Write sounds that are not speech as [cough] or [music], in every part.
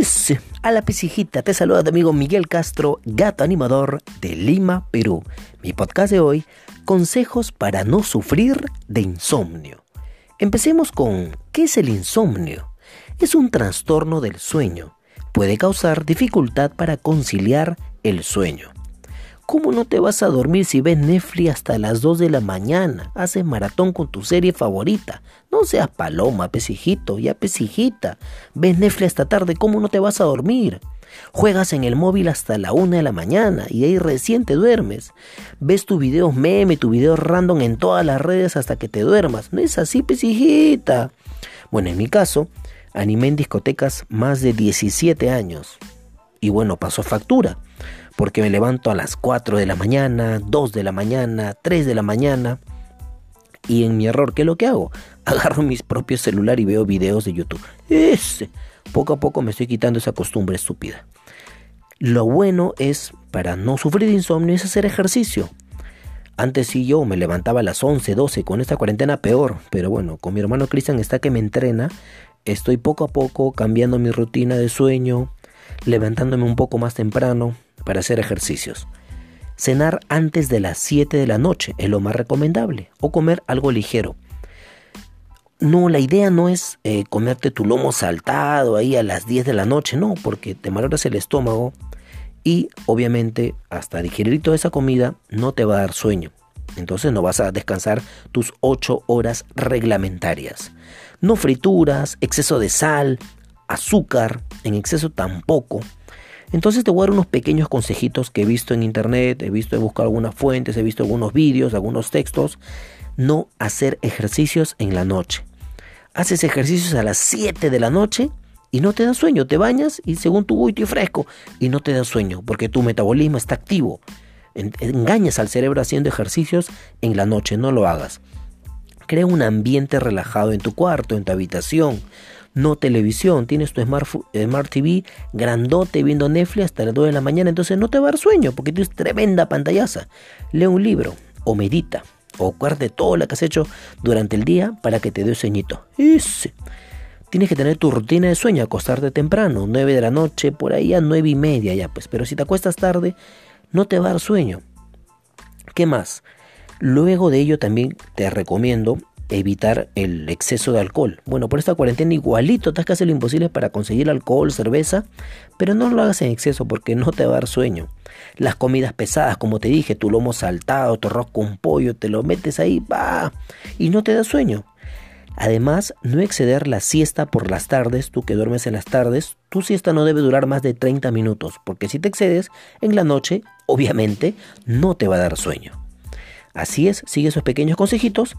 Es a la pisijita, te saluda tu amigo Miguel Castro, gato animador de Lima, Perú. Mi podcast de hoy, consejos para no sufrir de insomnio. Empecemos con, ¿qué es el insomnio? Es un trastorno del sueño. Puede causar dificultad para conciliar el sueño. ¿Cómo no te vas a dormir si ves Netflix hasta las 2 de la mañana? Haces maratón con tu serie favorita. No seas paloma, pesijito, ya pesijita. Ves Netflix hasta tarde, ¿cómo no te vas a dormir? Juegas en el móvil hasta la 1 de la mañana y ahí recién te duermes. Ves tus videos meme, tu video random en todas las redes hasta que te duermas. No es así, pesijita. Bueno, en mi caso, animé en discotecas más de 17 años. Y bueno, pasó factura porque me levanto a las 4 de la mañana, 2 de la mañana, 3 de la mañana. Y en mi error, ¿qué es lo que hago? [laughs] Agarro mis propios celular y veo videos de YouTube. Ese. Poco a poco me estoy quitando esa costumbre estúpida. Lo bueno es, para no sufrir de insomnio, es hacer ejercicio. Antes sí yo me levantaba a las 11, 12, con esta cuarentena peor. Pero bueno, con mi hermano Cristian está que me entrena. Estoy poco a poco cambiando mi rutina de sueño, levantándome un poco más temprano, para hacer ejercicios. Cenar antes de las 7 de la noche es lo más recomendable o comer algo ligero. No, la idea no es eh, comerte tu lomo saltado ahí a las 10 de la noche, no, porque te maloras el estómago y obviamente hasta digerir toda esa comida no te va a dar sueño. Entonces no vas a descansar tus 8 horas reglamentarias. No frituras, exceso de sal, azúcar, en exceso tampoco. Entonces te voy a dar unos pequeños consejitos que he visto en internet, he visto, he buscado algunas fuentes, he visto algunos vídeos, algunos textos. No hacer ejercicios en la noche. Haces ejercicios a las 7 de la noche y no te da sueño. Te bañas y según tu uy, estoy fresco y no te da sueño porque tu metabolismo está activo. Engañas al cerebro haciendo ejercicios en la noche, no lo hagas. Crea un ambiente relajado en tu cuarto, en tu habitación no televisión. Tienes tu Smart, TV grandote viendo Netflix hasta las 2 de la mañana, entonces no te va a dar sueño porque tienes tremenda pantallaza. Lee un libro o medita o guarde todo lo que has hecho durante el día para que te dé sueñito. Ese. Tienes que tener tu rutina de sueño, acostarte temprano, 9 de la noche, por ahí a 9 y media ya, pues. Pero si te acuestas tarde, no te va a dar sueño. ¿Qué más? Luego de ello también te recomiendo evitar el exceso de alcohol. Bueno, por esta cuarentena igualito estás que lo imposible para conseguir alcohol, cerveza, pero no lo hagas en exceso porque no te va a dar sueño. Las comidas pesadas, como te dije, tu lomo saltado, tu arroz con pollo, te lo metes ahí, va, y no te da sueño. Además, no exceder la siesta por las tardes, tú que duermes en las tardes, tu siesta no debe durar más de 30 minutos, porque si te excedes en la noche, obviamente no te va a dar sueño. Así es, sigue esos pequeños consejitos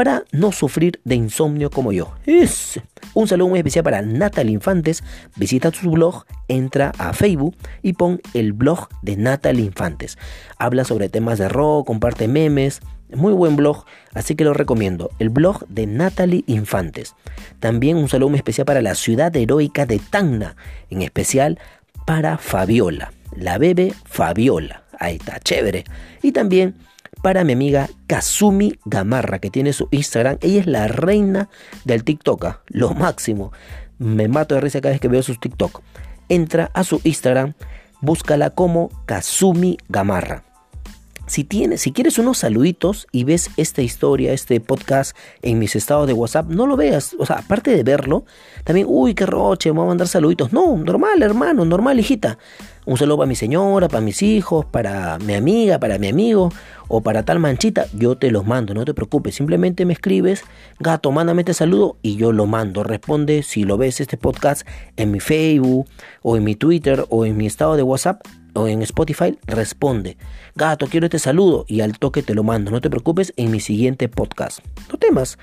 para no sufrir de insomnio como yo. Es. Un saludo muy especial para Natalie Infantes. Visita su blog, entra a Facebook y pon el blog de Natalie Infantes. Habla sobre temas de rock, comparte memes. Muy buen blog, así que lo recomiendo. El blog de Natalie Infantes. También un saludo muy especial para la ciudad heroica de Tacna. En especial para Fabiola. La bebé Fabiola. Ahí está, chévere. Y también para mi amiga Kazumi Gamarra, que tiene su Instagram. Ella es la reina del TikTok, ¿ah? lo máximo. Me mato de risa cada vez que veo sus TikTok. Entra a su Instagram, búscala como Kazumi Gamarra. Si, tienes, si quieres unos saluditos y ves esta historia, este podcast en mis estados de WhatsApp, no lo veas. O sea, aparte de verlo, también, uy, qué roche, me voy a mandar saluditos. No, normal, hermano, normal, hijita. Un saludo para mi señora, para mis hijos, para mi amiga, para mi amigo o para tal manchita. Yo te los mando, no te preocupes. Simplemente me escribes, gato, mándame este saludo y yo lo mando. Responde si lo ves este podcast en mi Facebook o en mi Twitter o en mi estado de WhatsApp o en Spotify, responde. Gato, quiero este saludo y al toque te lo mando. No te preocupes en mi siguiente podcast. No temas.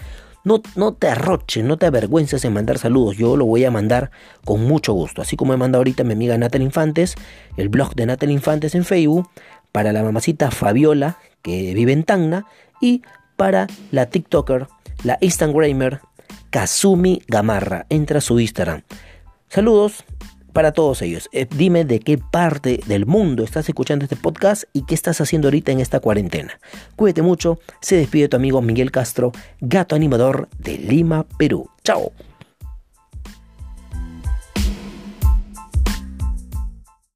No, no te arroches, no te avergüences en mandar saludos. Yo lo voy a mandar con mucho gusto. Así como me manda ahorita mi amiga Natal Infantes, el blog de Natal Infantes en Facebook, para la mamacita Fabiola, que vive en Tacna, y para la TikToker, la Instagramer, Kazumi Gamarra. Entra a su Instagram. Saludos para todos ellos. Eh, dime de qué parte del mundo estás escuchando este podcast y qué estás haciendo ahorita en esta cuarentena. Cuídate mucho. Se despide tu amigo Miguel Castro, gato animador de Lima, Perú. Chao.